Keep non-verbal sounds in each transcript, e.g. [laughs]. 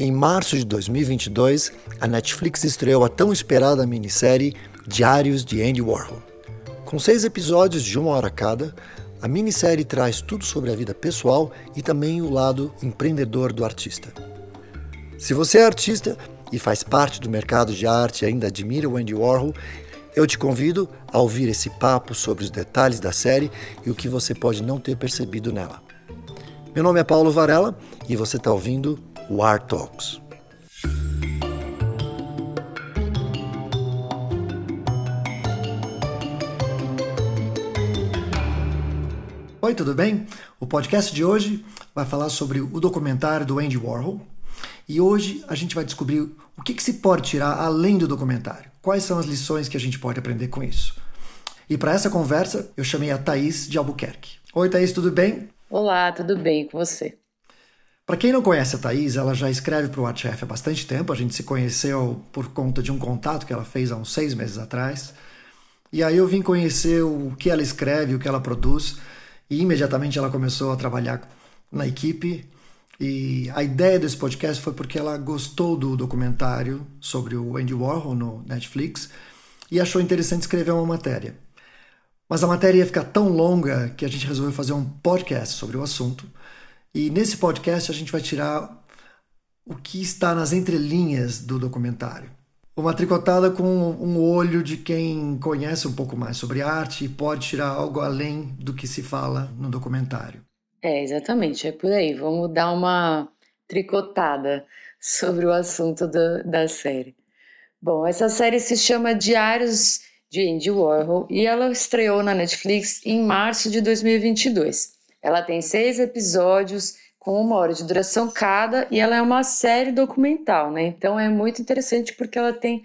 Em março de 2022, a Netflix estreou a tão esperada minissérie Diários de Andy Warhol. Com seis episódios de uma hora cada, a minissérie traz tudo sobre a vida pessoal e também o lado empreendedor do artista. Se você é artista e faz parte do mercado de arte e ainda admira o Andy Warhol, eu te convido a ouvir esse papo sobre os detalhes da série e o que você pode não ter percebido nela. Meu nome é Paulo Varela e você está ouvindo War Talks. Oi, tudo bem? O podcast de hoje vai falar sobre o documentário do Andy Warhol. E hoje a gente vai descobrir o que, que se pode tirar além do documentário. Quais são as lições que a gente pode aprender com isso? E para essa conversa, eu chamei a Thaís de Albuquerque. Oi, Thaís, tudo bem? Olá, tudo bem com você? Para quem não conhece a Thaís, ela já escreve para o ArtChef há bastante tempo. A gente se conheceu por conta de um contato que ela fez há uns seis meses atrás. E aí eu vim conhecer o que ela escreve, o que ela produz. E imediatamente ela começou a trabalhar na equipe. E a ideia desse podcast foi porque ela gostou do documentário sobre o Andy Warhol no Netflix e achou interessante escrever uma matéria. Mas a matéria ia ficar tão longa que a gente resolveu fazer um podcast sobre o assunto. E nesse podcast a gente vai tirar o que está nas entrelinhas do documentário. Uma tricotada com um olho de quem conhece um pouco mais sobre arte e pode tirar algo além do que se fala no documentário. É, exatamente, é por aí. Vamos dar uma tricotada sobre o assunto da, da série. Bom, essa série se chama Diários de Andy Warhol e ela estreou na Netflix em março de 2022. Ela tem seis episódios com uma hora de duração cada e ela é uma série documental, né? Então é muito interessante porque ela tem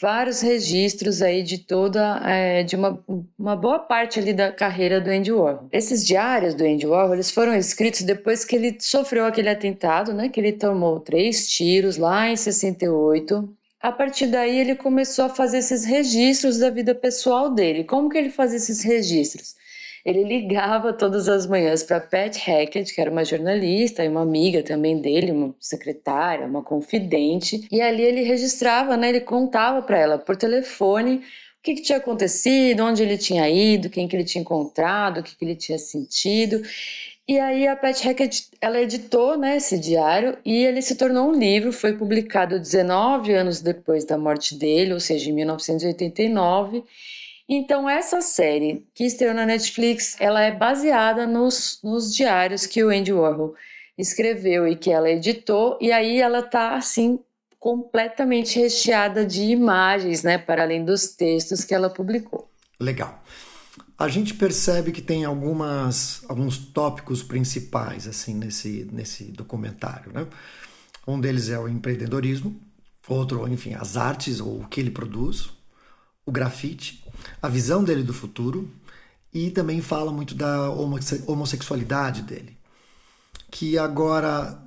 vários registros aí de toda, é, de uma, uma boa parte ali da carreira do Andy Warhol. Esses diários do Andy Warhol, eles foram escritos depois que ele sofreu aquele atentado, né? Que ele tomou três tiros lá em 68. A partir daí ele começou a fazer esses registros da vida pessoal dele. Como que ele fazia esses registros? Ele ligava todas as manhãs para Pat Hackett, que era uma jornalista e uma amiga também dele, uma secretária, uma confidente, e ali ele registrava, né, ele contava para ela por telefone o que, que, tinha acontecido, onde ele tinha ido, quem que ele tinha encontrado, o que, que ele tinha sentido. E aí a Pat Hackett, ela editou né, esse diário e ele se tornou um livro, foi publicado 19 anos depois da morte dele, ou seja, em 1989, então, essa série que estreou na Netflix, ela é baseada nos, nos diários que o Andy Warhol escreveu e que ela editou, e aí ela tá assim completamente recheada de imagens, né, para além dos textos que ela publicou. Legal. A gente percebe que tem algumas alguns tópicos principais assim nesse nesse documentário, né? Um deles é o empreendedorismo, outro, enfim, as artes ou o que ele produz, o grafite, a visão dele do futuro e também fala muito da homossexualidade dele. Que agora,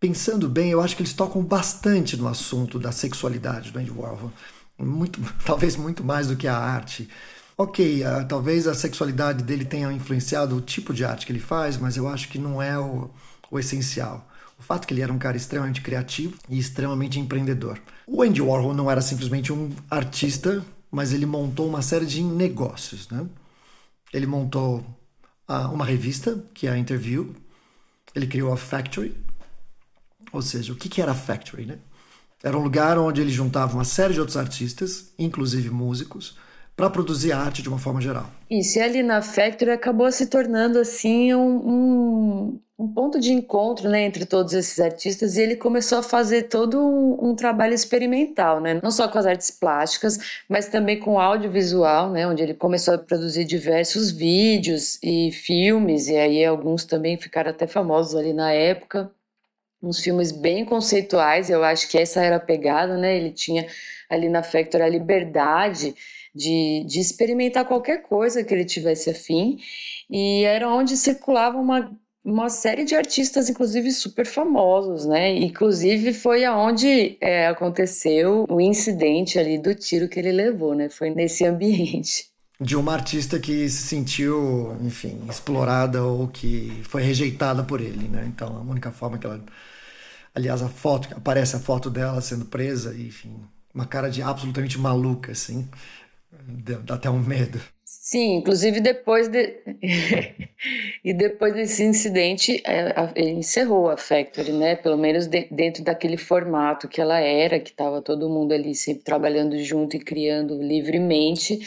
pensando bem, eu acho que eles tocam bastante no assunto da sexualidade do Andy Warhol. Muito, [laughs] talvez muito mais do que a arte. Ok, uh, talvez a sexualidade dele tenha influenciado o tipo de arte que ele faz, mas eu acho que não é o, o essencial. O fato que ele era um cara extremamente criativo e extremamente empreendedor. O Andy Warhol não era simplesmente um artista, mas ele montou uma série de negócios. Né? Ele montou uma revista, que é a Interview. Ele criou a Factory. Ou seja, o que, que era a Factory? Né? Era um lugar onde ele juntava uma série de outros artistas, inclusive músicos, para produzir arte de uma forma geral. Isso, e ali na Factory acabou se tornando assim um, um, um ponto de encontro né, entre todos esses artistas e ele começou a fazer todo um, um, trabalho experimental, né? não só com as artes plásticas, mas também com audiovisual, né, onde ele começou a produzir diversos vídeos e filmes, e aí alguns também ficaram até famosos ali na época uns filmes bem conceituais, eu acho que essa era a pegada, né? Ele tinha ali na Factory a liberdade de, de experimentar qualquer coisa que ele tivesse afim, e era onde circulava uma, uma série de artistas, inclusive super famosos, né? Inclusive foi aonde é, aconteceu o incidente ali do tiro que ele levou, né? Foi nesse ambiente. De uma artista que se sentiu, enfim, explorada ou que foi rejeitada por ele, né? Então a única forma que ela Aliás, a foto, aparece a foto dela sendo presa, enfim, uma cara de absolutamente maluca, assim, dá até um medo. Sim, inclusive depois de... [laughs] e depois desse incidente, é, ele encerrou a Factory, né? Pelo menos dentro daquele formato que ela era, que estava todo mundo ali sempre trabalhando junto e criando livremente.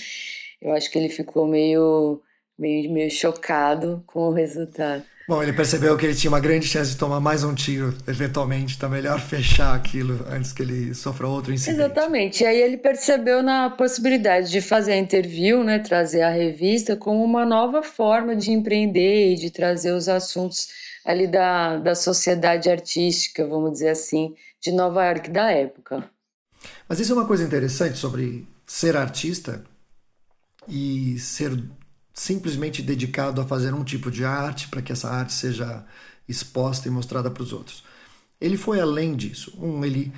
Eu acho que ele ficou meio, meio, meio chocado com o resultado. Bom, ele percebeu que ele tinha uma grande chance de tomar mais um tiro, eventualmente. Tá melhor fechar aquilo antes que ele sofra outro incidente. Exatamente. E aí ele percebeu na possibilidade de fazer a interview, né, trazer a revista como uma nova forma de empreender e de trazer os assuntos ali da, da sociedade artística, vamos dizer assim, de Nova York da época. Mas isso é uma coisa interessante sobre ser artista e ser simplesmente dedicado a fazer um tipo de arte para que essa arte seja exposta e mostrada para os outros. Ele foi além disso. Um, ele,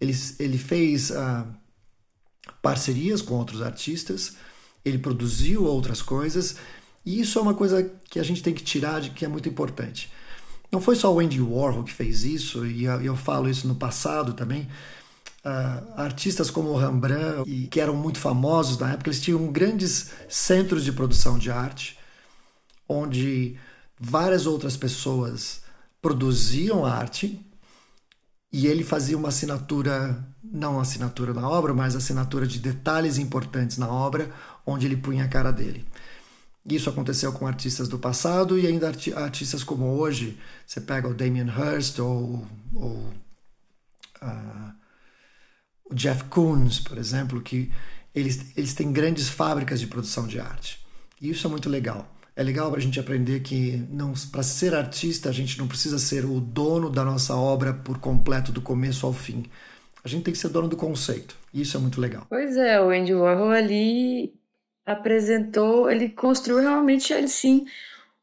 ele, ele fez uh, parcerias com outros artistas, ele produziu outras coisas, e isso é uma coisa que a gente tem que tirar de que é muito importante. Não foi só o Andy Warhol que fez isso, e eu falo isso no passado também, Uh, artistas como Rembrandt, e, que eram muito famosos na época, eles tinham grandes centros de produção de arte, onde várias outras pessoas produziam arte e ele fazia uma assinatura, não assinatura na obra, mas assinatura de detalhes importantes na obra, onde ele punha a cara dele. Isso aconteceu com artistas do passado e ainda artistas como hoje. Você pega o Damien Hirst ou, ou uh, Jeff Koons, por exemplo, que eles, eles têm grandes fábricas de produção de arte. E isso é muito legal. É legal para a gente aprender que para ser artista a gente não precisa ser o dono da nossa obra por completo do começo ao fim. A gente tem que ser dono do conceito. E isso é muito legal. Pois é, o Andy Warhol ali apresentou, ele construiu realmente ele sim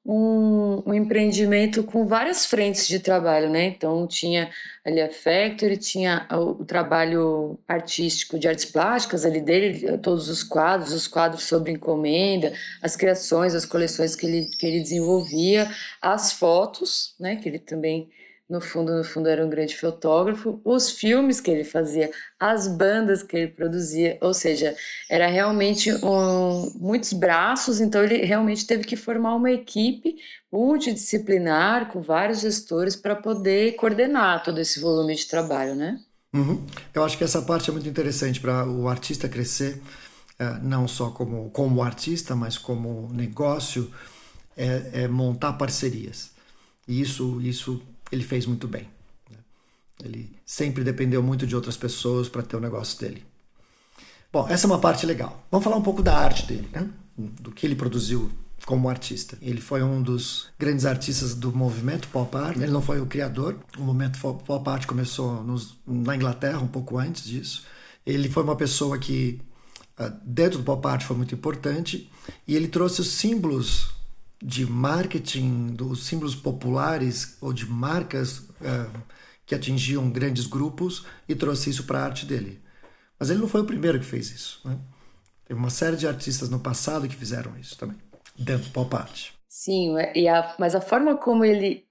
um, um, empreendimento com várias frentes de trabalho, né? Então tinha ali a Factory, tinha o, o, trabalho artístico de artes plásticas ali dele, todos os quadros, os quadros sobre encomenda, as criações, as coleções que ele, que ele desenvolvia, as fotos, né? Que ele também no fundo, no fundo era um grande fotógrafo, os filmes que ele fazia, as bandas que ele produzia, ou seja, era realmente um, muitos braços, então ele realmente teve que formar uma equipe multidisciplinar com vários gestores para poder coordenar todo esse volume de trabalho, né? Uhum. Eu acho que essa parte é muito interessante para o artista crescer, é, não só como, como artista, mas como negócio, é, é montar parcerias. E isso, isso ele fez muito bem. Né? Ele sempre dependeu muito de outras pessoas para ter o negócio dele. Bom, essa é uma parte legal. Vamos falar um pouco da arte dele, né? do que ele produziu como artista. Ele foi um dos grandes artistas do movimento pop art. Ele não foi o criador. O movimento pop art começou nos, na Inglaterra um pouco antes disso. Ele foi uma pessoa que ah, dentro do pop art foi muito importante e ele trouxe os símbolos de marketing, dos símbolos populares ou de marcas uh, que atingiam grandes grupos e trouxe isso para a arte dele. Mas ele não foi o primeiro que fez isso. Né? Teve uma série de artistas no passado que fizeram isso também, dentro do pop art. Sim, e a, mas a forma como ele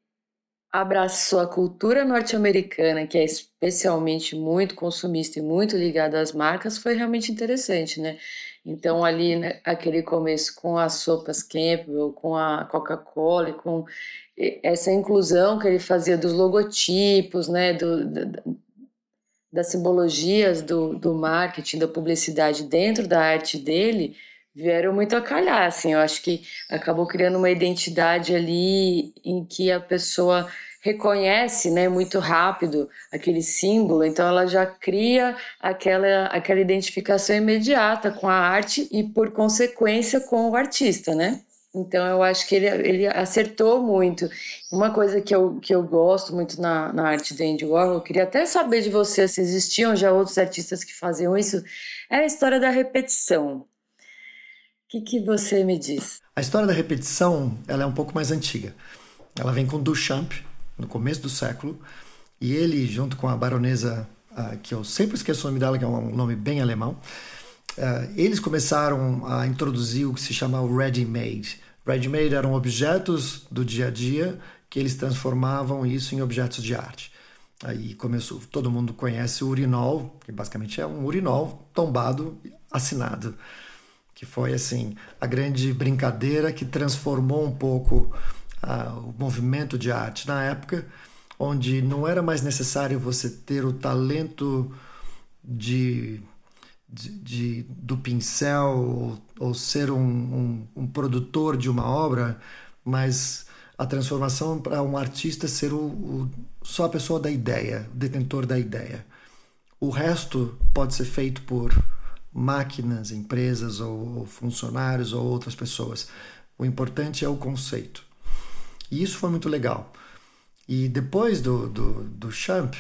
abraçou a cultura norte-americana, que é especialmente muito consumista e muito ligada às marcas, foi realmente interessante, né? Então, ali, né, aquele começo com as sopas Campbell, com a Coca-Cola, com essa inclusão que ele fazia dos logotipos, né, do, do, das simbologias do, do marketing, da publicidade dentro da arte dele, vieram muito a calhar, assim, eu acho que acabou criando uma identidade ali em que a pessoa reconhece né, muito rápido aquele símbolo, então ela já cria aquela, aquela identificação imediata com a arte e, por consequência, com o artista, né? Então eu acho que ele, ele acertou muito. Uma coisa que eu, que eu gosto muito na, na arte do Andy Warhol, eu queria até saber de você se existiam já outros artistas que faziam isso, é a história da repetição. O que, que você me diz? A história da repetição ela é um pouco mais antiga. Ela vem com Duchamp, no começo do século, e ele, junto com a baronesa, uh, que eu sempre esqueço o nome dela, que é um nome bem alemão, uh, eles começaram a introduzir o que se chama o ready-made. Ready-made eram objetos do dia a dia que eles transformavam isso em objetos de arte. Aí começou, todo mundo conhece o urinol, que basicamente é um urinol tombado, assinado, que foi assim a grande brincadeira que transformou um pouco o movimento de arte na época, onde não era mais necessário você ter o talento de, de, de do pincel ou, ou ser um, um, um produtor de uma obra, mas a transformação para um artista ser o, o, só a pessoa da ideia, o detentor da ideia. O resto pode ser feito por máquinas, empresas ou funcionários ou outras pessoas. O importante é o conceito. E isso foi muito legal. E depois do, do, do Champ,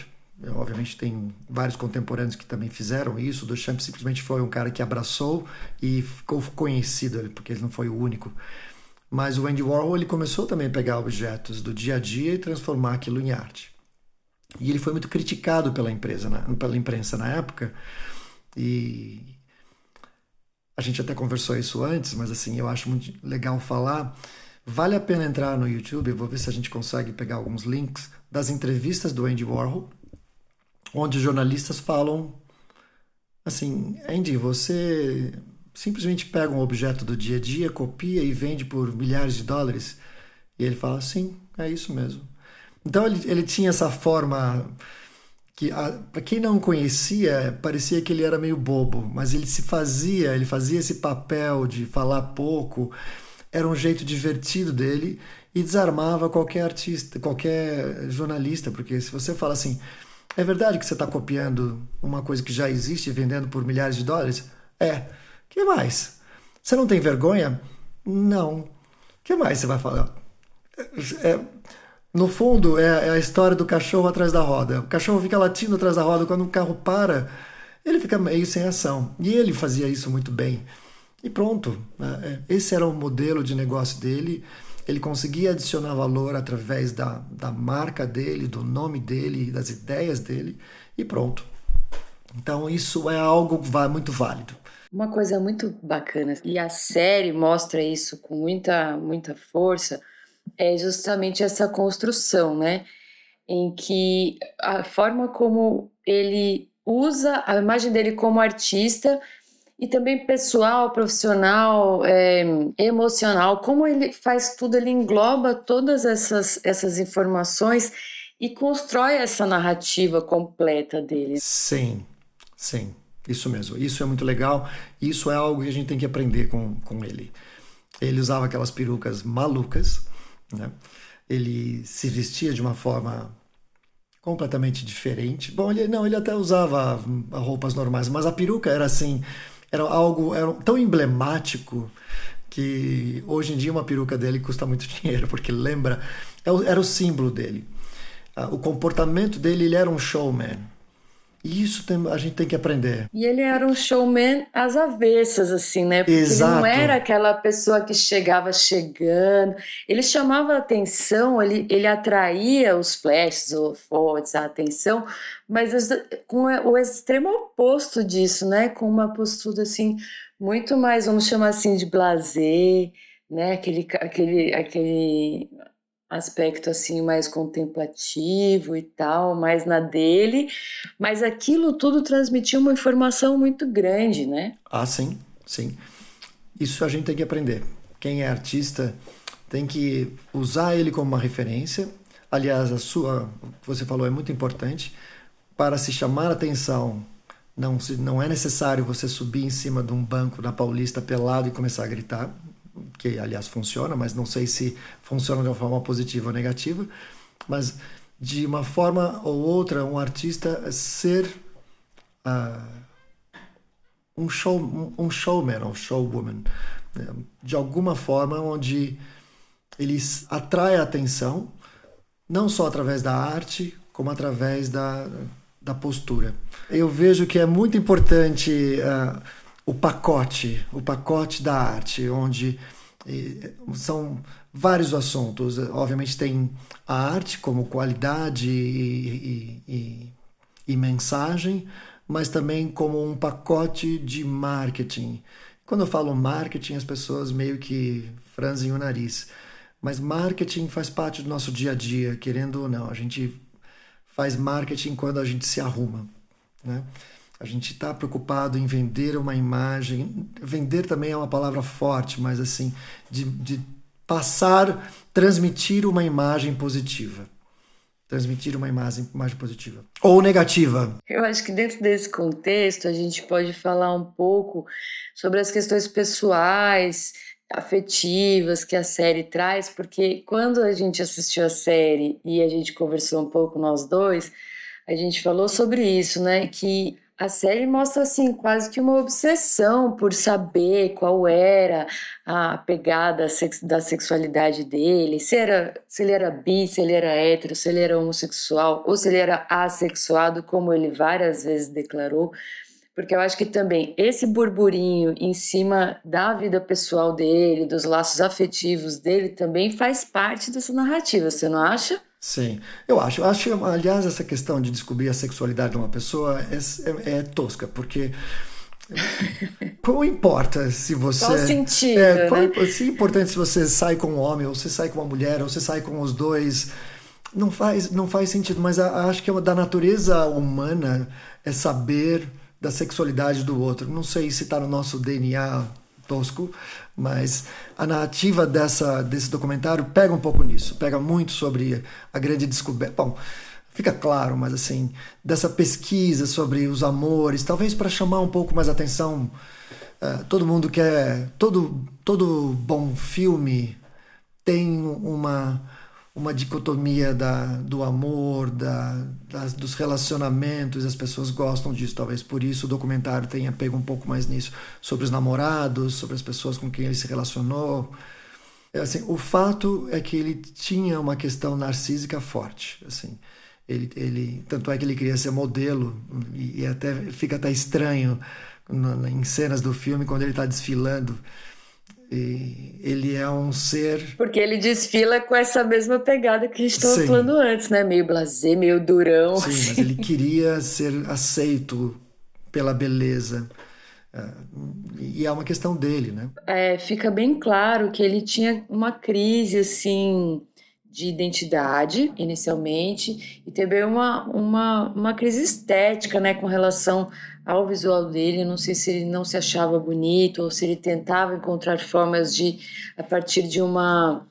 obviamente tem vários contemporâneos que também fizeram isso, do Champ simplesmente foi um cara que abraçou e ficou conhecido, porque ele não foi o único. Mas o Andy Warhol ele começou também a pegar objetos do dia a dia e transformar aquilo em arte. E ele foi muito criticado pela empresa, pela imprensa na época. E a gente até conversou isso antes, mas assim, eu acho muito legal falar. Vale a pena entrar no YouTube, vou ver se a gente consegue pegar alguns links das entrevistas do Andy Warhol, onde jornalistas falam assim, Andy, você simplesmente pega um objeto do dia a dia, copia e vende por milhares de dólares? E ele fala, sim, é isso mesmo. Então ele, ele tinha essa forma que para quem não conhecia parecia que ele era meio bobo, mas ele se fazia, ele fazia esse papel de falar pouco, era um jeito divertido dele e desarmava qualquer artista, qualquer jornalista, porque se você fala assim, é verdade que você está copiando uma coisa que já existe e vendendo por milhares de dólares? É que mais? Você não tem vergonha? Não. que mais você vai falar? É, no fundo, é, é, a história do cachorro atrás da roda. O cachorro fica latindo atrás da roda. Quando o carro para, ele fica meio sem ação. E ele fazia isso muito bem. E pronto. Né? É, esse era o modelo de negócio dele. Ele conseguia adicionar valor através da, da marca dele, do nome dele, das ideias dele. E pronto. Então, isso é algo muito válido. Uma coisa muito bacana, e a série mostra isso com muita, muita força, é justamente essa construção, né? Em que a forma como ele usa a imagem dele como artista e também pessoal, profissional, é, emocional, como ele faz tudo, ele engloba todas essas, essas informações e constrói essa narrativa completa dele. Sim, sim. Isso mesmo, isso é muito legal. Isso é algo que a gente tem que aprender com, com ele. Ele usava aquelas perucas malucas, né? ele se vestia de uma forma completamente diferente. Bom, ele não, ele até usava roupas normais, mas a peruca era assim, era algo era tão emblemático que hoje em dia uma peruca dele custa muito [laughs] dinheiro, porque lembra, é era o símbolo dele. Ah, o comportamento dele, ele era um showman. Isso tem, a gente tem que aprender. E ele era um showman às avessas, assim, né? Porque Exato. ele não era aquela pessoa que chegava chegando. Ele chamava a atenção, ele, ele atraía os flashes, os holofotes, a atenção, mas com o extremo oposto disso, né? Com uma postura, assim, muito mais, vamos chamar assim, de blazer, né? Aquele, aquele, aquele aspecto assim mais contemplativo e tal, mais na dele, mas aquilo tudo transmitia uma informação muito grande, né? Ah, sim, sim. Isso a gente tem que aprender. Quem é artista tem que usar ele como uma referência. Aliás, a sua, você falou, é muito importante para se chamar atenção. Não, não é necessário você subir em cima de um banco na Paulista pelado e começar a gritar que aliás funciona, mas não sei se funciona de uma forma positiva ou negativa, mas de uma forma ou outra um artista ser uh, um show um showman ou showwoman né? de alguma forma onde ele atrai a atenção não só através da arte como através da, da postura eu vejo que é muito importante uh, o pacote, o pacote da arte, onde são vários assuntos. Obviamente tem a arte como qualidade e, e, e, e mensagem, mas também como um pacote de marketing. Quando eu falo marketing, as pessoas meio que franzem o nariz. Mas marketing faz parte do nosso dia a dia, querendo ou não. A gente faz marketing quando a gente se arruma, né? A gente está preocupado em vender uma imagem. Vender também é uma palavra forte, mas assim, de, de passar, transmitir uma imagem positiva. Transmitir uma imagem, imagem positiva. Ou negativa. Eu acho que dentro desse contexto a gente pode falar um pouco sobre as questões pessoais, afetivas que a série traz, porque quando a gente assistiu a série e a gente conversou um pouco nós dois, a gente falou sobre isso, né? Que a série mostra assim quase que uma obsessão por saber qual era a pegada da sexualidade dele, se, era, se ele era bi, se ele era hétero, se ele era homossexual ou se ele era assexuado, como ele várias vezes declarou. Porque eu acho que também esse burburinho em cima da vida pessoal dele, dos laços afetivos dele, também faz parte dessa narrativa, você não acha? Sim, eu acho. Acho, aliás, essa questão de descobrir a sexualidade de uma pessoa é, é, é tosca, porque [laughs] qual importa se você. Qual sentido? É, qual, né? Se é importante se você sai com um homem, ou você sai com uma mulher, ou você sai com os dois. Não faz, não faz sentido, mas acho que é da natureza humana é saber da sexualidade do outro. Não sei se está no nosso DNA tosco, mas a narrativa dessa, desse documentário pega um pouco nisso, pega muito sobre a grande descoberta. Bom, fica claro, mas assim, dessa pesquisa sobre os amores, talvez para chamar um pouco mais atenção. Uh, todo mundo quer. Todo, todo bom filme tem uma uma dicotomia da, do amor, da, das, dos relacionamentos, as pessoas gostam disso. Talvez por isso o documentário tenha pego um pouco mais nisso, sobre os namorados, sobre as pessoas com quem ele se relacionou. É, assim, o fato é que ele tinha uma questão narcísica forte. Assim, ele, ele, tanto é que ele queria ser modelo, e, e até fica até estranho em cenas do filme quando ele está desfilando e ele é um ser. Porque ele desfila com essa mesma pegada que a gente estava falando antes, né? Meio blasé, meio durão. Sim, assim. mas ele [laughs] queria ser aceito pela beleza. É, e é uma questão dele, né? É, fica bem claro que ele tinha uma crise, assim, de identidade, inicialmente, e também uma, uma, uma crise estética, né, com relação ao visual dele. Não sei se ele não se achava bonito ou se ele tentava encontrar formas de, a partir de uma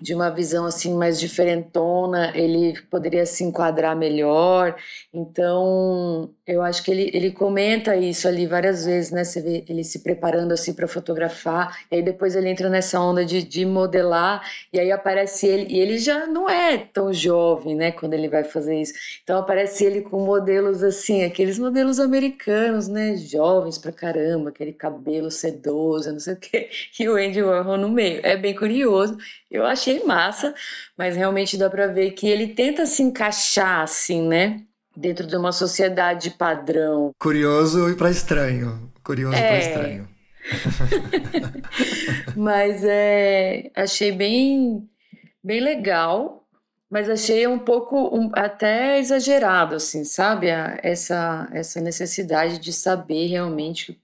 de uma visão assim mais diferentona, ele poderia se enquadrar melhor. Então, eu acho que ele, ele comenta isso ali várias vezes, né? Você vê ele se preparando assim para fotografar, e aí depois ele entra nessa onda de, de modelar, e aí aparece ele, e ele já não é tão jovem, né? Quando ele vai fazer isso. Então, aparece ele com modelos assim, aqueles modelos americanos, né? Jovens pra caramba, aquele cabelo sedoso, não sei o quê, [laughs] e o Andy Warhol no meio. É bem curioso. Eu achei massa, mas realmente dá para ver que ele tenta se encaixar assim, né? Dentro de uma sociedade padrão. Curioso e para estranho. Curioso é... para estranho. [laughs] mas é, achei bem, bem legal, mas achei um pouco um, até exagerado, assim, sabe? Essa, essa necessidade de saber realmente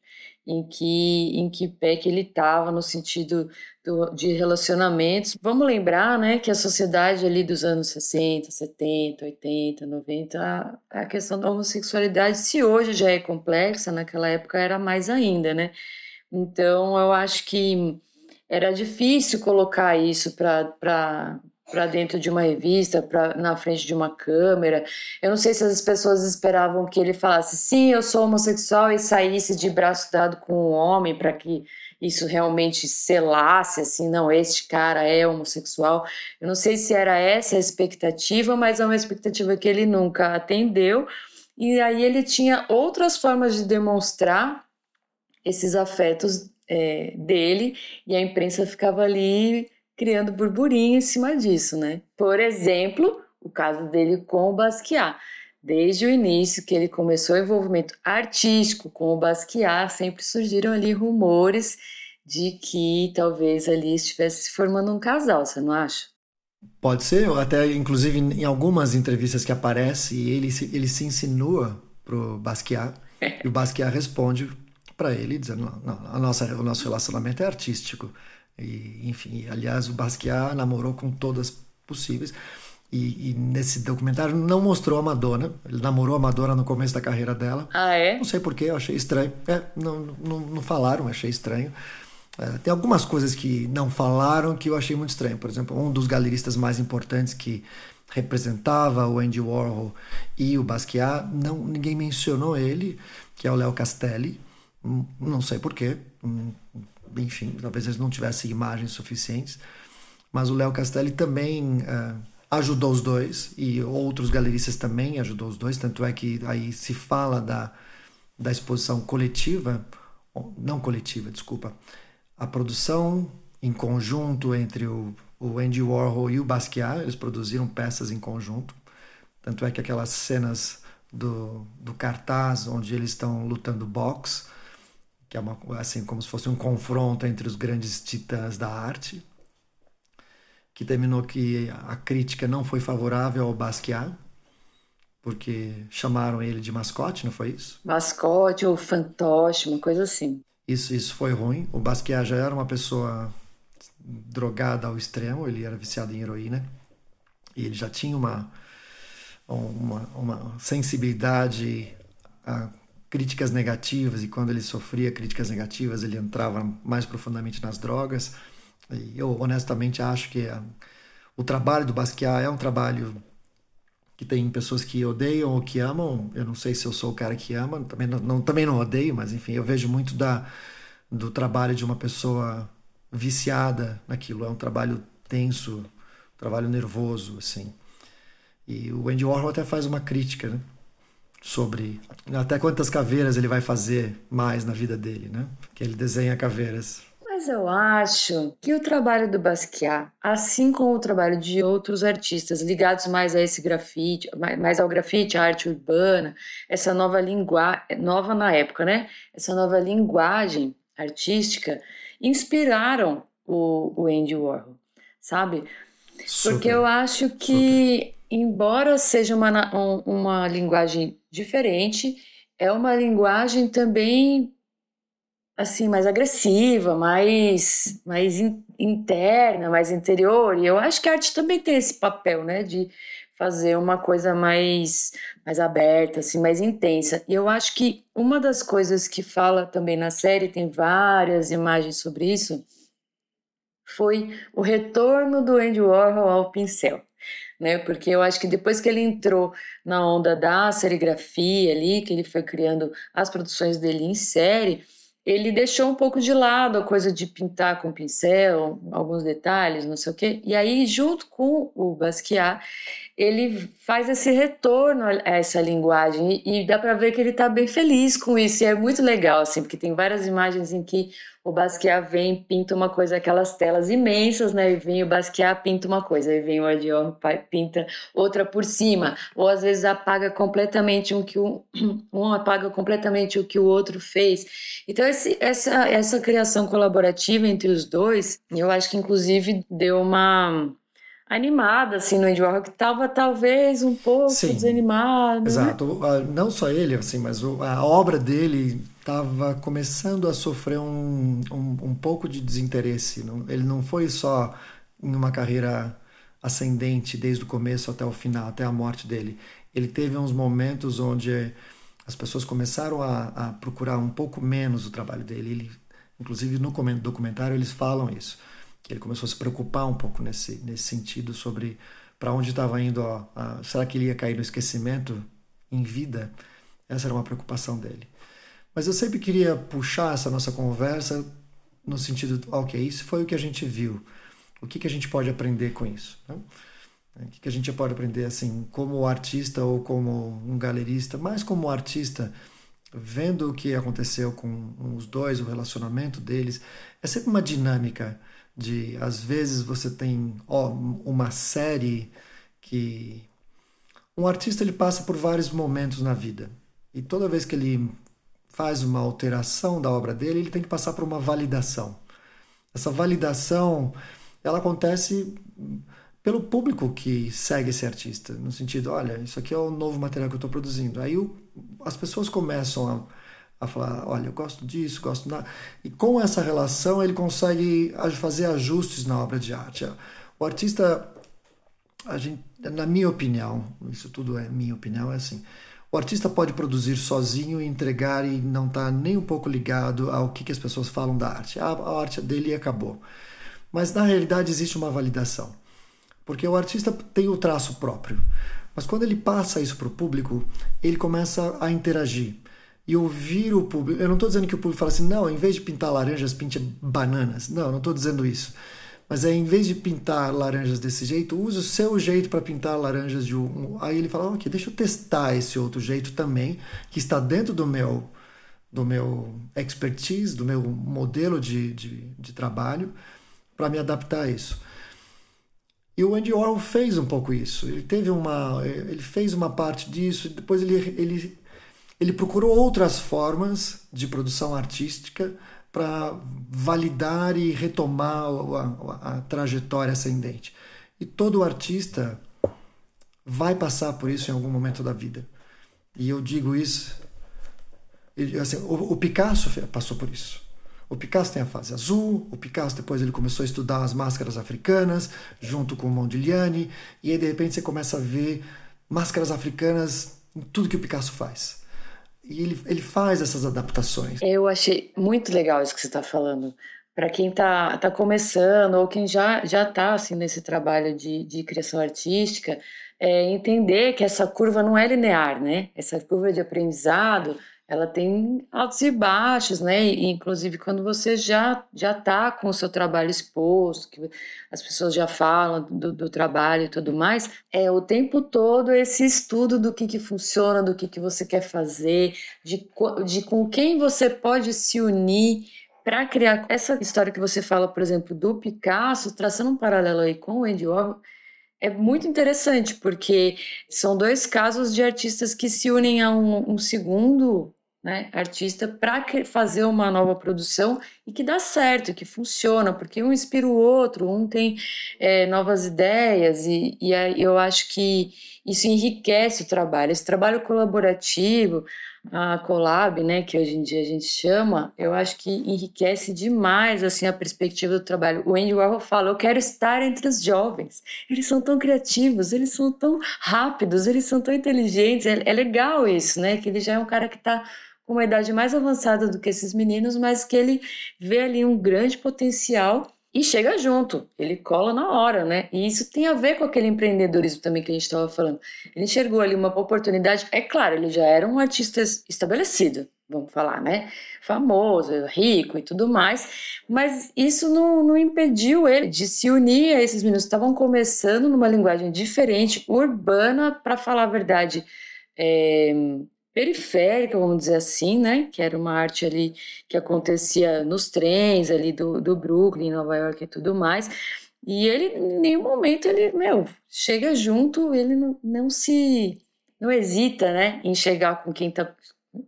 em que, em que pé que ele estava no sentido do, de relacionamentos. Vamos lembrar né, que a sociedade ali dos anos 60, 70, 80, 90, a, a questão da homossexualidade, se hoje já é complexa, naquela época era mais ainda, né? Então eu acho que era difícil colocar isso para para dentro de uma revista, para na frente de uma câmera. Eu não sei se as pessoas esperavam que ele falasse sim, eu sou homossexual e saísse de braço dado com um homem para que isso realmente selasse assim, não, este cara é homossexual. Eu não sei se era essa a expectativa, mas é uma expectativa que ele nunca atendeu. E aí ele tinha outras formas de demonstrar esses afetos é, dele e a imprensa ficava ali criando burburinho em cima disso, né? Por exemplo, o caso dele com o Basquiat. Desde o início que ele começou o envolvimento artístico com o Basquiat, sempre surgiram ali rumores de que talvez ali estivesse se formando um casal, você não acha? Pode ser, até inclusive em algumas entrevistas que aparece, ele se, ele se insinua pro Basquiat [laughs] e o Basquiat responde para ele dizendo não, não, a nossa, o nosso relacionamento é artístico. E, enfim, aliás, o Basquiat namorou com todas possíveis. E, e, nesse documentário não mostrou a Madonna. Ele namorou a Madonna no começo da carreira dela. Ah, é? Não sei porquê, eu achei estranho. É, não, não, não falaram, achei estranho. É, tem algumas coisas que não falaram que eu achei muito estranho. Por exemplo, um dos galeristas mais importantes que representava o Andy Warhol e o Basquiat, não, ninguém mencionou ele, que é o Léo Castelli. Hum, não sei porquê. Enfim, talvez eles não tivessem imagens suficientes. Mas o Léo Castelli também uh, ajudou os dois e outros galeristas também ajudou os dois. Tanto é que aí se fala da, da exposição coletiva, não coletiva, desculpa, a produção em conjunto entre o, o Andy Warhol e o Basquiat. Eles produziram peças em conjunto. Tanto é que aquelas cenas do, do cartaz onde eles estão lutando boxe que é uma, assim como se fosse um confronto entre os grandes titãs da arte, que terminou que a crítica não foi favorável ao Basquiat, porque chamaram ele de mascote, não foi isso? Mascote ou fantoche, uma coisa assim. Isso, isso foi ruim. O Basquiat já era uma pessoa drogada ao extremo, ele era viciado em heroína e ele já tinha uma uma, uma sensibilidade a críticas negativas e quando ele sofria críticas negativas ele entrava mais profundamente nas drogas. E eu honestamente acho que a, o trabalho do Basquiat é um trabalho que tem pessoas que odeiam ou que amam. Eu não sei se eu sou o cara que ama, também não, não também não odeio, mas enfim, eu vejo muito da, do trabalho de uma pessoa viciada naquilo. É um trabalho tenso, um trabalho nervoso, assim. E o Andy Warhol até faz uma crítica, né? Sobre até quantas caveiras ele vai fazer mais na vida dele, né? Que ele desenha caveiras. Mas eu acho que o trabalho do Basquiat, assim como o trabalho de outros artistas ligados mais a esse grafite, mais ao grafite, à arte urbana, essa nova linguagem, nova na época, né? Essa nova linguagem artística inspiraram o, o Andy Warhol, sabe? Super, Porque eu acho que, super. Embora seja uma, uma linguagem diferente. É uma linguagem também assim mais agressiva, mais mais in, interna, mais interior. E eu acho que a arte também tem esse papel, né, de fazer uma coisa mais mais aberta, assim, mais intensa. E eu acho que uma das coisas que fala também na série tem várias imagens sobre isso foi o retorno do Andy Warhol ao pincel né? Porque eu acho que depois que ele entrou na onda da serigrafia ali, que ele foi criando as produções dele em série, ele deixou um pouco de lado a coisa de pintar com pincel, alguns detalhes, não sei o quê. E aí, junto com o Basquiat, ele faz esse retorno a essa linguagem e, dá para ver que ele está bem feliz com isso. E é muito legal, assim, porque tem várias imagens em que o Basquiat vem, pinta uma coisa, aquelas telas imensas, né? E vem o Basquiat, pinta uma coisa, aí vem o Adior, pinta outra por cima, ou às vezes apaga completamente um que um, [clears throat] um apaga completamente o que o outro fez. Então esse, essa essa criação colaborativa entre os dois, eu acho que inclusive deu uma animada, assim, no Andy Warhol, que estava talvez um pouco Sim, desanimado. Né? Exato. Né? Não só ele, assim, mas a obra dele estava começando a sofrer um, um, um, pouco de desinteresse. Ele não foi só em uma carreira ascendente desde o começo até o final, até a morte dele. Ele teve uns momentos onde as pessoas começaram a, a procurar um pouco menos o trabalho dele. Ele, inclusive no documentário eles falam isso ele começou a se preocupar um pouco nesse, nesse sentido sobre para onde estava indo, ó, a, será que ele ia cair no esquecimento em vida? Essa era uma preocupação dele. Mas eu sempre queria puxar essa nossa conversa no sentido, ok, isso foi o que a gente viu. O que, que a gente pode aprender com isso? Né? O que, que a gente pode aprender assim, como artista ou como um galerista, mais como artista, vendo o que aconteceu com os dois, o relacionamento deles, é sempre uma dinâmica de às vezes você tem ó, uma série que um artista ele passa por vários momentos na vida. E toda vez que ele faz uma alteração da obra dele ele tem que passar por uma validação. Essa validação ela acontece pelo público que segue esse artista no sentido olha isso aqui é o novo material que eu estou produzindo. Aí o, as pessoas começam a a falar, olha, eu gosto disso, gosto da... E com essa relação ele consegue fazer ajustes na obra de arte. O artista, a gente, na minha opinião, isso tudo é minha opinião, é assim. O artista pode produzir sozinho e entregar e não está nem um pouco ligado ao que, que as pessoas falam da arte. A, a arte dele acabou. Mas na realidade existe uma validação. Porque o artista tem o traço próprio. Mas quando ele passa isso para o público, ele começa a interagir e ouvir o público. Eu não estou dizendo que o público fala assim, não, em vez de pintar laranjas, pinte bananas. Não, não estou dizendo isso. Mas é em vez de pintar laranjas desse jeito, use o seu jeito para pintar laranjas de um. Aí ele fala, ok, deixa eu testar esse outro jeito também, que está dentro do meu do meu expertise, do meu modelo de, de, de trabalho, para me adaptar a isso. E o Andy Warhol fez um pouco isso. Ele teve uma, ele fez uma parte disso. Depois ele, ele, ele procurou outras formas de produção artística para validar e retomar a, a, a, trajetória ascendente. E todo artista vai passar por isso em algum momento da vida. E eu digo isso. Assim, o, o Picasso passou por isso. O Picasso tem a fase azul, o Picasso depois ele começou a estudar as máscaras africanas, junto com o Modigliani, e aí de repente você começa a ver máscaras africanas em tudo que o Picasso faz. E ele, ele faz essas adaptações. Eu achei muito legal isso que você está falando. Para quem está tá começando ou quem já já está assim, nesse trabalho de, de criação artística, é entender que essa curva não é linear, né? Essa curva de aprendizado ela tem altos e baixos, né? E, inclusive quando você já já está com o seu trabalho exposto, que as pessoas já falam do, do, trabalho e tudo mais, é o tempo todo esse estudo do que, que funciona, do que, que você quer fazer, de, de com quem você pode se unir para criar essa história que você fala, por exemplo, do Picasso, traçando um paralelo aí com o Andy Warhol, é muito interessante, porque são dois casos de artistas que se unem a um, um segundo né, artista para fazer uma nova produção e que dá certo, que funciona, porque um inspira o outro, um tem é, novas ideias e, e eu acho que isso enriquece o trabalho. Esse trabalho colaborativo, a collab, né, que hoje em dia a gente chama, eu acho que enriquece demais assim a perspectiva do trabalho. O Andy Warhol fala: "Eu quero estar entre os jovens. Eles são tão criativos, eles são tão rápidos, eles são tão inteligentes". É, é legal isso, né? Que ele já é um cara que está com uma idade mais avançada do que esses meninos, mas que ele vê ali um grande potencial e chega junto, ele cola na hora, né? E isso tem a ver com aquele empreendedorismo também que a gente estava falando. Ele enxergou ali uma oportunidade, é claro, ele já era um artista estabelecido, vamos falar, né? Famoso, rico e tudo mais, mas isso não, não impediu ele de se unir a esses meninos que estavam começando numa linguagem diferente, urbana, para falar a verdade. É, periférica, vamos dizer assim, né? Que era uma arte ali que acontecia nos trens ali do, do Brooklyn, Nova York e tudo mais. E ele, em nenhum momento, ele, meu, chega junto, ele não, não se, não hesita, né, em chegar com quem tá,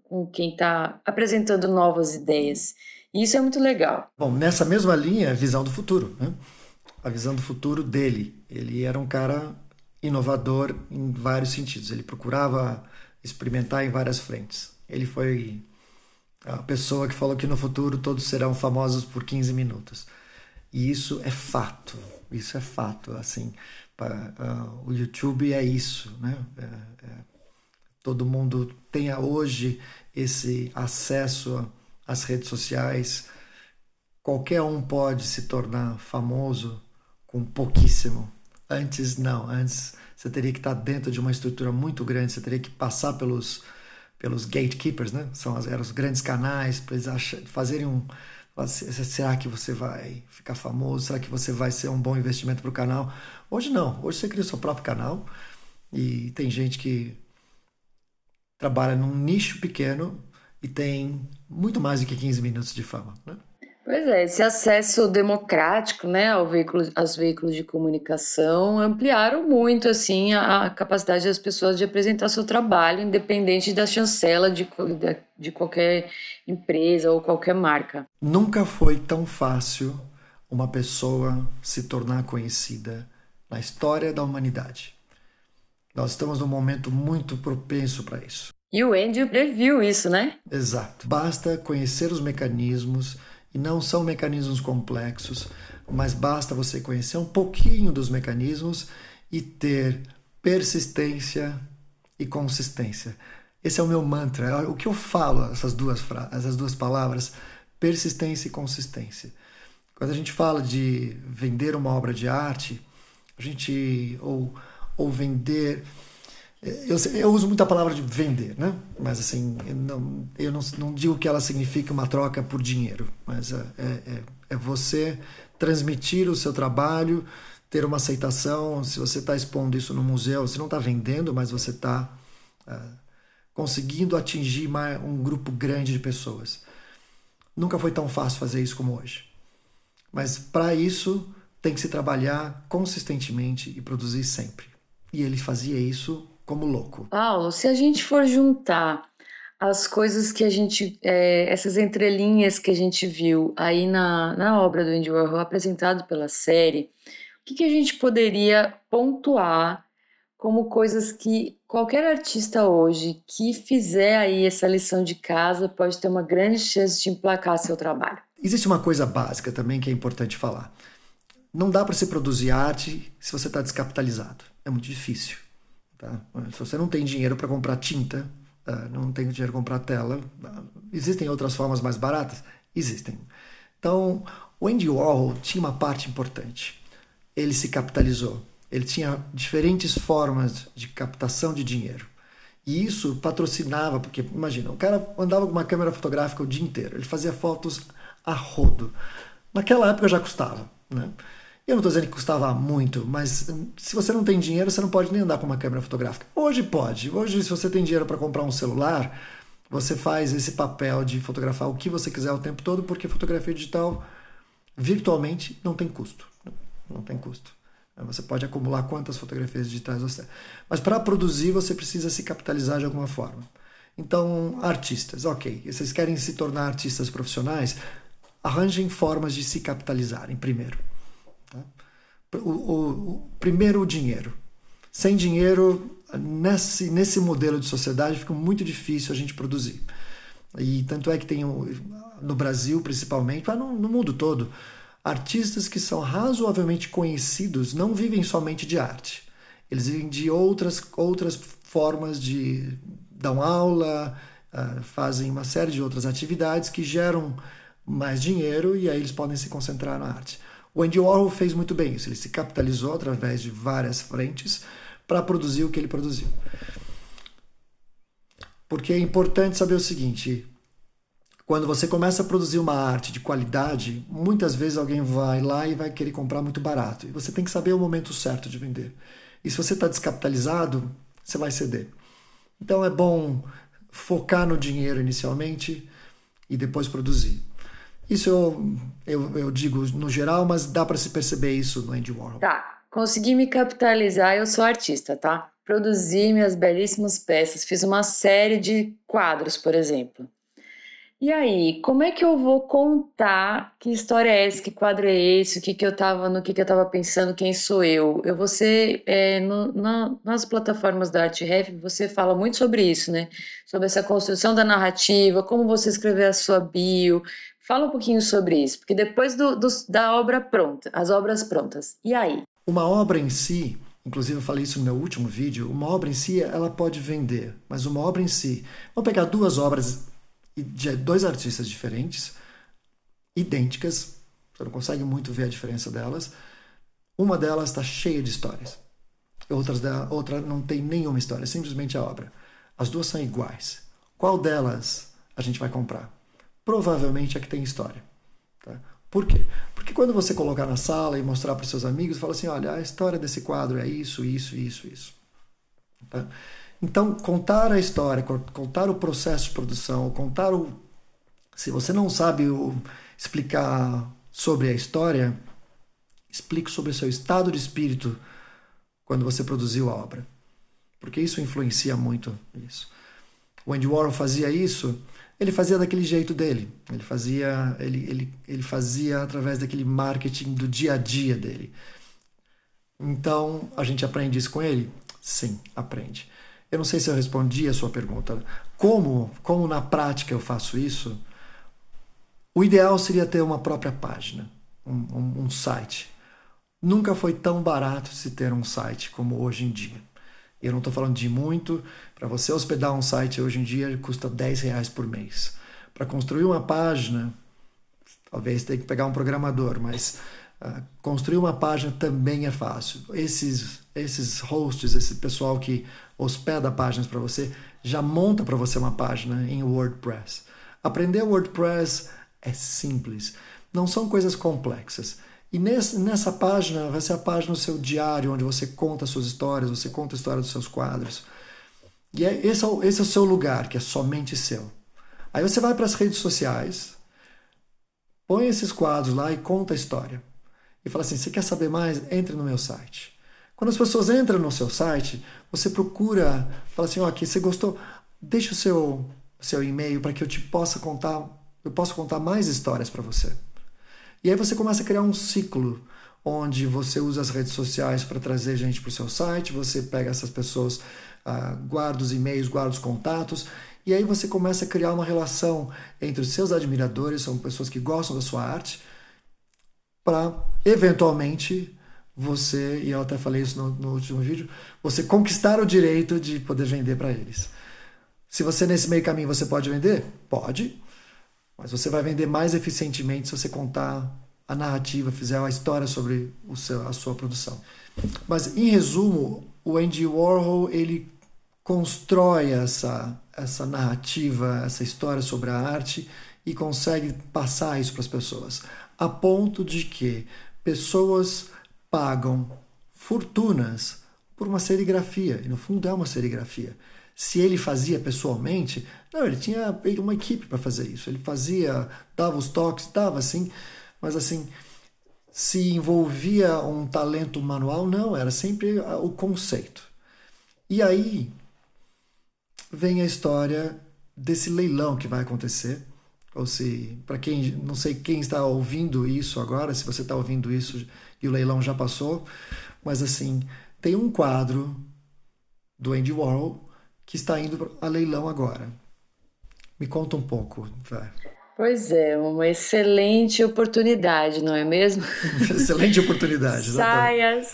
com quem tá apresentando novas ideias. E isso é muito legal. Bom, nessa mesma linha, a visão do futuro, né? A visão do futuro dele. Ele era um cara inovador em vários sentidos. Ele procurava experimentar em várias frentes. Ele foi a pessoa que falou que no futuro todos serão famosos por 15 minutos. E isso é fato. Isso é fato. Assim, pra, uh, o YouTube é isso, né? É, é, todo mundo tenha hoje esse acesso às redes sociais. Qualquer um pode se tornar famoso com pouquíssimo. Antes não, antes você teria que estar dentro de uma estrutura muito grande, você teria que passar pelos, pelos gatekeepers, né? São as, eram os grandes canais, para eles fazerem um. Será que você vai ficar famoso? Será que você vai ser um bom investimento para o canal? Hoje não. Hoje você cria o seu próprio canal e tem gente que trabalha num nicho pequeno e tem muito mais do que 15 minutos de fama. Né? Pois é, esse acesso democrático, né, ao veículo, aos veículos de comunicação ampliaram muito assim a, a capacidade das pessoas de apresentar seu trabalho, independente da chancela de, de, de qualquer empresa ou qualquer marca. Nunca foi tão fácil uma pessoa se tornar conhecida na história da humanidade. Nós estamos num momento muito propenso para isso. E o Andy previu isso, né? Exato. Basta conhecer os mecanismos e não são mecanismos complexos, mas basta você conhecer um pouquinho dos mecanismos e ter persistência e consistência. Esse é o meu mantra. O que eu falo, essas duas, essas duas palavras, persistência e consistência. Quando a gente fala de vender uma obra de arte, a gente ou, ou vender eu, eu, uso muito a palavra de vender, né? Mas assim, eu não, eu não, não digo que ela significa uma troca por dinheiro, mas é, é, é, é você transmitir o seu trabalho, ter uma aceitação. Se você está expondo isso no museu, você não está vendendo, mas você está é, conseguindo atingir mais, um grupo grande de pessoas. Nunca foi tão fácil fazer isso como hoje. Mas para isso tem que se trabalhar consistentemente e produzir sempre. E ele fazia isso como louco. Paulo, se a gente for juntar as coisas que a gente, é, essas entrelinhas que a gente viu aí na, na obra do Andy Warhol apresentado pela série, o que, que a gente poderia pontuar como coisas que qualquer artista hoje que fizer aí essa lição de casa pode ter uma grande chance de emplacar seu trabalho? Existe uma coisa básica também que é importante falar. Não dá para se produzir arte se você está descapitalizado. É muito difícil. Tá? Se você não tem dinheiro para comprar tinta, ah, não tem dinheiro para comprar tela, ah, existem outras formas mais baratas? Existem. Então, o Andy Warhol tinha uma parte importante. Ele se capitalizou. Ele tinha diferentes formas de captação de dinheiro. E isso patrocinava, porque imagina, o cara andava com uma câmera fotográfica o dia inteiro, ele fazia fotos a rodo. Naquela época já custava, né? Eu não estou dizendo que custava muito, mas hum, se você não tem dinheiro, você não pode nem andar com uma câmera fotográfica. Hoje pode. Hoje, se você tem dinheiro para comprar um celular, você faz esse papel de fotografar o que você quiser o tempo todo, porque fotografia digital virtualmente não tem custo. Não tem custo. Você pode acumular quantas fotografias digitais você. Mas para produzir, você precisa se capitalizar de alguma forma. Então, artistas, ok. Vocês querem se tornar artistas profissionais? Arranjem formas de se capitalizarem primeiro. O, o, primeiro, o dinheiro. Sem dinheiro, nesse, nesse modelo de sociedade, fica muito difícil a gente produzir. E tanto é que tem, no Brasil principalmente, mas no, no mundo todo, artistas que são razoavelmente conhecidos não vivem somente de arte. Eles vivem de outras, outras formas de dar aula, uh, fazem uma série de outras atividades que geram mais dinheiro e aí eles podem se concentrar na arte. O Andy Warhol fez muito bem isso. Ele se capitalizou através de várias frentes para produzir o que ele produziu. Porque é importante saber o seguinte: quando você começa a produzir uma arte de qualidade, muitas vezes alguém vai lá e vai querer comprar muito barato. E você tem que saber o momento certo de vender. E se você está descapitalizado, você vai ceder. Então é bom focar no dinheiro inicialmente e depois produzir. Isso eu, eu, eu digo no geral, mas dá para se perceber isso no Andy Warhol. Tá, consegui me capitalizar, eu sou artista, tá? Produzi minhas belíssimas peças, fiz uma série de quadros, por exemplo. E aí, como é que eu vou contar que história é essa, que quadro é esse, o que, que eu tava, no que, que eu tava pensando, quem sou eu? Eu ser, é, no, na, nas plataformas da ArtRef, você fala muito sobre isso, né? Sobre essa construção da narrativa, como você escrever a sua bio, Fala um pouquinho sobre isso, porque depois do, do, da obra pronta, as obras prontas, e aí? Uma obra em si, inclusive eu falei isso no meu último vídeo, uma obra em si ela pode vender, mas uma obra em si, vamos pegar duas obras de dois artistas diferentes, idênticas, você não consegue muito ver a diferença delas. Uma delas está cheia de histórias, outras da, outra não tem nenhuma história, simplesmente a obra. As duas são iguais. Qual delas a gente vai comprar? Provavelmente é que tem história. Tá? Por quê? Porque quando você colocar na sala e mostrar para seus amigos, fala assim: olha, a história desse quadro é isso, isso, isso, isso. Tá? Então, contar a história, contar o processo de produção, contar o. Se você não sabe o... explicar sobre a história, explique sobre o seu estado de espírito quando você produziu a obra. Porque isso influencia muito isso. O Andy Warhol fazia isso ele fazia daquele jeito dele. Ele fazia, ele, ele, ele fazia através daquele marketing do dia a dia dele. Então, a gente aprende isso com ele? Sim, aprende. Eu não sei se eu respondi a sua pergunta. Como, como na prática eu faço isso? O ideal seria ter uma própria página, um, um, um site. nunca foi tão barato se ter um site como hoje em dia. Eu não estou falando de muito. Para você hospedar um site hoje em dia custa 10 reais por mês. Para construir uma página, talvez tenha que pegar um programador, mas uh, construir uma página também é fácil. Esses, esses hosts, esse pessoal que hospeda páginas para você, já monta para você uma página em WordPress. Aprender WordPress é simples, não são coisas complexas. E nesse, nessa página vai ser a página do seu diário, onde você conta suas histórias, você conta a história dos seus quadros. E é, esse, é, esse é o seu lugar, que é somente seu. Aí você vai para as redes sociais, põe esses quadros lá e conta a história. E fala assim: você quer saber mais? Entre no meu site. Quando as pessoas entram no seu site, você procura, fala assim: ó, oh, aqui você gostou? Deixa o seu, seu e-mail para que eu te possa contar, eu possa contar mais histórias para você. E aí você começa a criar um ciclo onde você usa as redes sociais para trazer gente para o seu site, você pega essas pessoas, uh, guarda os e-mails, guarda os contatos, e aí você começa a criar uma relação entre os seus admiradores, são pessoas que gostam da sua arte, para eventualmente você, e eu até falei isso no, no último vídeo, você conquistar o direito de poder vender para eles. Se você nesse meio caminho você pode vender? Pode, mas você vai vender mais eficientemente se você contar a narrativa, fizer a história sobre o seu, a sua produção. Mas em resumo, o Andy Warhol ele constrói essa essa narrativa, essa história sobre a arte e consegue passar isso para as pessoas, a ponto de que pessoas pagam fortunas por uma serigrafia, e no fundo é uma serigrafia se ele fazia pessoalmente. Não, ele tinha uma equipe para fazer isso. Ele fazia, dava os toques, dava assim, mas assim, se envolvia um talento manual, não, era sempre o conceito. E aí vem a história desse leilão que vai acontecer. Ou se, para quem, não sei quem está ouvindo isso agora, se você está ouvindo isso e o leilão já passou, mas assim, tem um quadro do Andy Warhol que está indo a leilão agora. Me conta um pouco. Pois é, uma excelente oportunidade, não é mesmo? [laughs] excelente oportunidade. Saia, [laughs]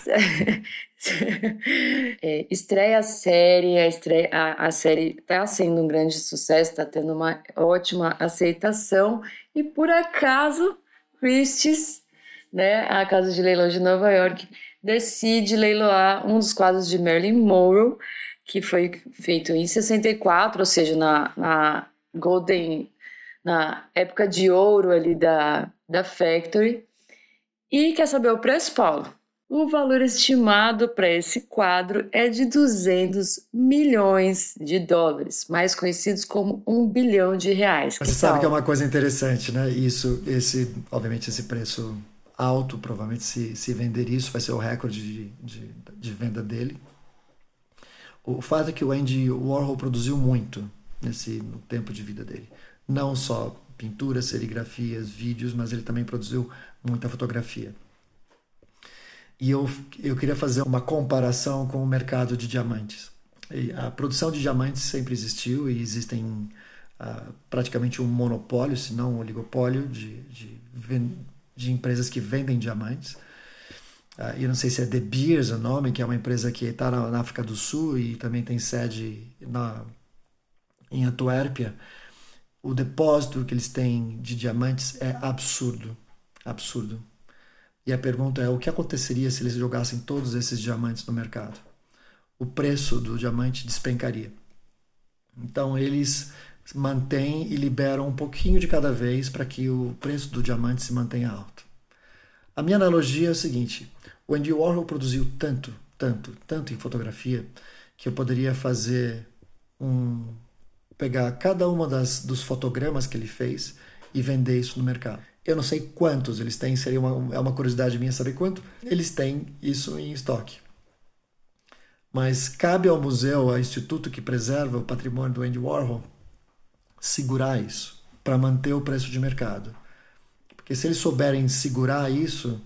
é, estreia a série, a, estreia, a, a série está sendo um grande sucesso, está tendo uma ótima aceitação e por acaso Christie's, né, a casa de leilão de Nova York, decide leiloar um dos quadros de Marilyn Monroe que foi feito em 64, ou seja, na, na Golden, na época de ouro ali da, da Factory. E quer saber o preço, Paulo? O valor estimado para esse quadro é de 200 milhões de dólares, mais conhecidos como um bilhão de reais. Você sabe que é uma coisa interessante, né? Isso, esse, obviamente, esse preço alto, provavelmente se, se vender isso vai ser o recorde de, de, de venda dele. O fato é que o Andy Warhol produziu muito nesse no tempo de vida dele. Não só pinturas, serigrafias, vídeos, mas ele também produziu muita fotografia. E eu, eu queria fazer uma comparação com o mercado de diamantes. E a produção de diamantes sempre existiu e existem uh, praticamente um monopólio, se não um oligopólio, de, de, de empresas que vendem diamantes. Uh, eu não sei se é De Beers o nome, que é uma empresa que está na, na, África do Sul e também tem sede na, em Antuérpia. O depósito que eles têm de diamantes é absurdo, absurdo. E a pergunta é: o que aconteceria se eles jogassem todos esses diamantes no mercado? O preço do diamante despencaria. Então eles mantêm e liberam um pouquinho de cada vez para que o preço do diamante se mantenha alto. A minha analogia é o seguinte: o Andy Warhol produziu tanto, tanto, tanto em fotografia que eu poderia fazer um pegar cada uma das dos fotogramas que ele fez e vender isso no mercado. Eu não sei quantos eles têm, seria uma, é uma curiosidade minha saber quanto eles têm isso em estoque. Mas cabe ao museu, ao instituto que preserva o patrimônio do Andy Warhol, segurar isso para manter o preço de mercado. Porque se eles souberem segurar isso,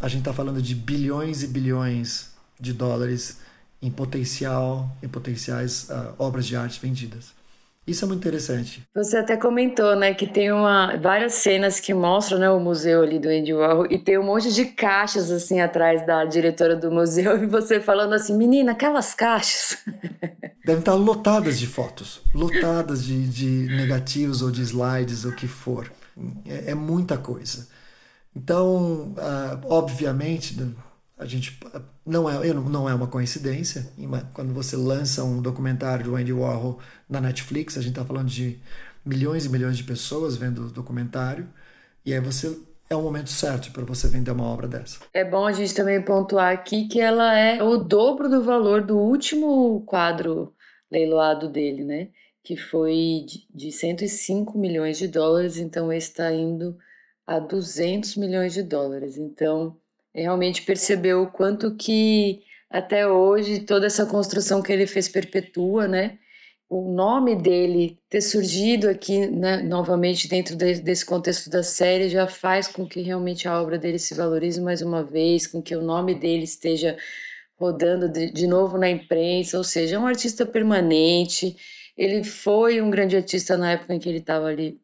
a gente está falando de bilhões e bilhões de dólares em potencial, em potenciais uh, obras de arte vendidas. Isso é muito interessante. Você até comentou, né, que tem uma, várias cenas que mostram né, o museu ali do Andy Warhol e tem um monte de caixas assim atrás da diretora do museu [laughs] e você falando assim, menina, aquelas caixas. [laughs] Devem estar lotadas de fotos, lotadas de, de negativos ou de slides, o que for. É, é muita coisa. Então, uh, obviamente, a gente não é não é uma coincidência quando você lança um documentário do Andy Warhol na Netflix a gente está falando de milhões e milhões de pessoas vendo o documentário e aí você é o momento certo para você vender uma obra dessa. É bom a gente também pontuar aqui que ela é o dobro do valor do último quadro leiloado dele, né? Que foi de 105 milhões de dólares, então esse está indo a 200 milhões de dólares. Então, realmente percebeu o quanto que até hoje toda essa construção que ele fez perpetua, né? O nome dele ter surgido aqui né, novamente dentro de, desse contexto da série já faz com que realmente a obra dele se valorize mais uma vez, com que o nome dele esteja rodando de, de novo na imprensa, ou seja, é um artista permanente. Ele foi um grande artista na época em que ele estava ali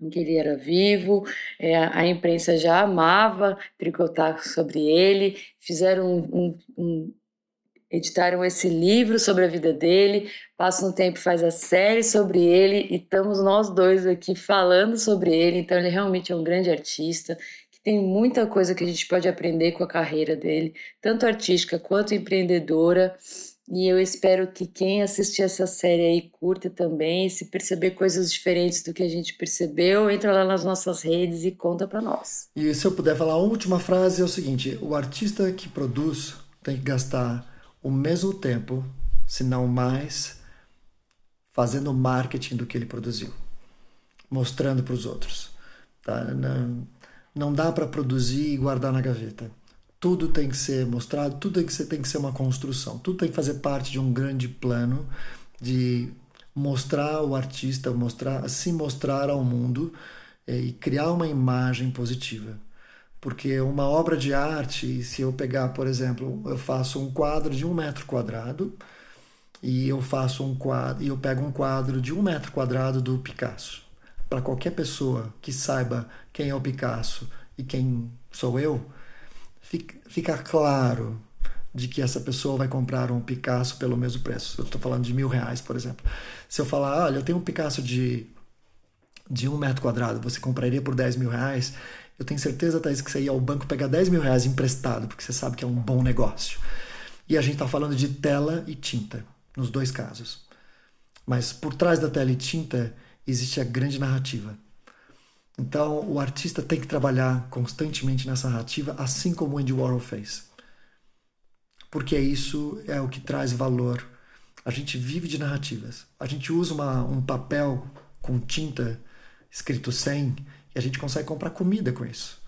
em que ele era vivo, é, a imprensa já amava tricotar sobre ele, fizeram um, um, um, editaram esse livro sobre a vida dele, passa um tempo, faz a série sobre ele, e estamos nós dois aqui falando sobre ele, então ele realmente é um grande artista, que tem muita coisa que a gente pode aprender com a carreira dele, tanto artística quanto empreendedora, e eu espero que quem assistir essa série aí curta também, se perceber coisas diferentes do que a gente percebeu, entra lá nas nossas redes e conta para nós. E se eu puder falar a última frase é o seguinte: o artista que produz tem que gastar o mesmo tempo, se não mais, fazendo marketing do que ele produziu, mostrando para os outros. Tá? Não, não dá para produzir e guardar na gaveta tudo tem que ser mostrado, tudo tem que ser, tem que ser uma construção, tudo tem que fazer parte de um grande plano de mostrar o artista, mostrar, se mostrar ao mundo é, e criar uma imagem positiva. Porque uma obra de arte, se eu pegar, por exemplo, eu faço um quadro de um metro quadrado e eu faço um quadro e eu pego um quadro de um metro quadrado do Picasso. Para qualquer pessoa que saiba quem é o Picasso e quem sou eu, fica, claro de que essa pessoa vai comprar um Picasso pelo mesmo preço. Eu estou falando de mil reais, por exemplo. Se eu falar, olha, eu tenho um Picasso de, de um metro quadrado, você compraria por 10 mil reais? Eu tenho certeza, Thaís, que você ia ao banco pegar 10 mil reais emprestado, porque você sabe que é um bom negócio. E a gente está falando de tela e tinta, nos dois casos. Mas por trás da tela e tinta existe a grande narrativa. Então, o artista tem que trabalhar constantemente nessa narrativa, assim como Andy Warhol fez. Porque isso é o que traz valor. A gente vive de narrativas. A gente usa uma, um papel com tinta escrito 100 e a gente consegue comprar comida com isso.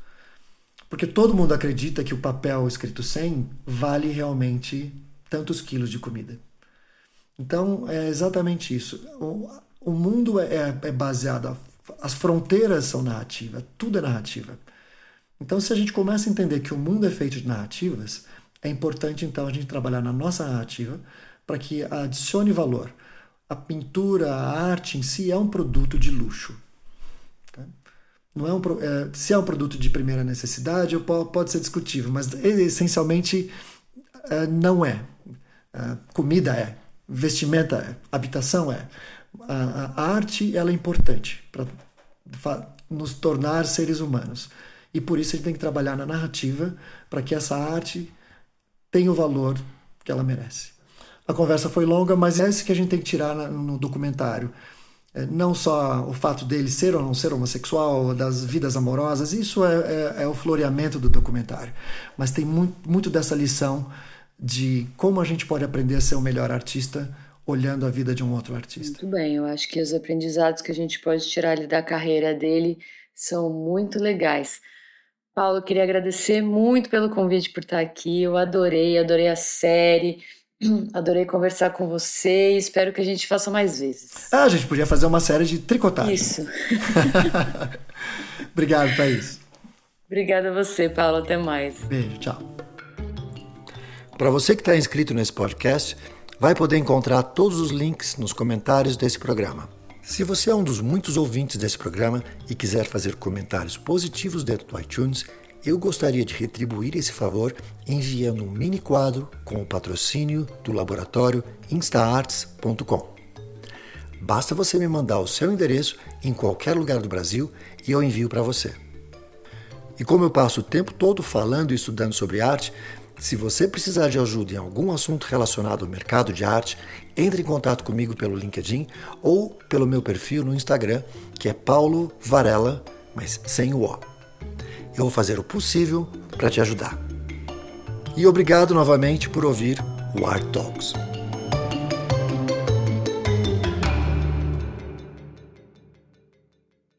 Porque todo mundo acredita que o papel escrito 100 vale realmente tantos quilos de comida. Então, é exatamente isso. O, o mundo é, é baseado, as fronteiras são narrativa, tudo é narrativa. Então, se a gente começa a entender que o mundo é feito de narrativas, é importante então a gente trabalhar na nossa narrativa para que adicione valor. A pintura, a arte em si é um produto de luxo. Tá? Não é um, é, se é um produto de primeira necessidade, pode ser discutível, mas essencialmente é, não é. é. Comida é, vestimenta é, habitação é a, a arte ela é importante para nos tornar seres humanos. E por isso a gente tem que trabalhar na narrativa para que essa arte tenha o valor que ela merece. A conversa foi longa, mas é isso que a gente tem que tirar no documentário. É, não só o fato dele ser ou não ser homossexual, das vidas amorosas, isso é, é, é o floreamento do documentário. Mas tem muito, muito dessa lição de como a gente pode aprender a ser o melhor artista olhando a vida de um outro artista. Muito bem, eu acho que os aprendizados que a gente pode tirar ali da carreira dele são muito legais. Paulo, queria agradecer muito pelo convite por estar aqui. Eu adorei, adorei a série. [clears throat] Adorei conversar com você e espero que a gente faça mais vezes. Ah, a gente podia fazer uma série de tricotagem. Isso. [laughs] Obrigado, Thaís. Obrigada a você, Paulo. Até mais. Beijo, tchau. Para você que está inscrito nesse podcast, vai poder encontrar todos os links nos comentários desse programa. Se você é um dos muitos ouvintes desse programa e quiser fazer comentários positivos dentro do iTunes, eu gostaria de retribuir esse favor enviando um mini quadro com o patrocínio do laboratório instaarts.com. Basta você me mandar o seu endereço em qualquer lugar do Brasil e eu envio para você. E como eu passo o tempo todo falando e estudando sobre arte, se você precisar de ajuda em algum assunto relacionado ao mercado de arte, entre em contato comigo pelo LinkedIn ou pelo meu perfil no Instagram, que é Paulo Varela, mas sem o O. Eu vou fazer o possível para te ajudar. E obrigado novamente por ouvir o Art Talks.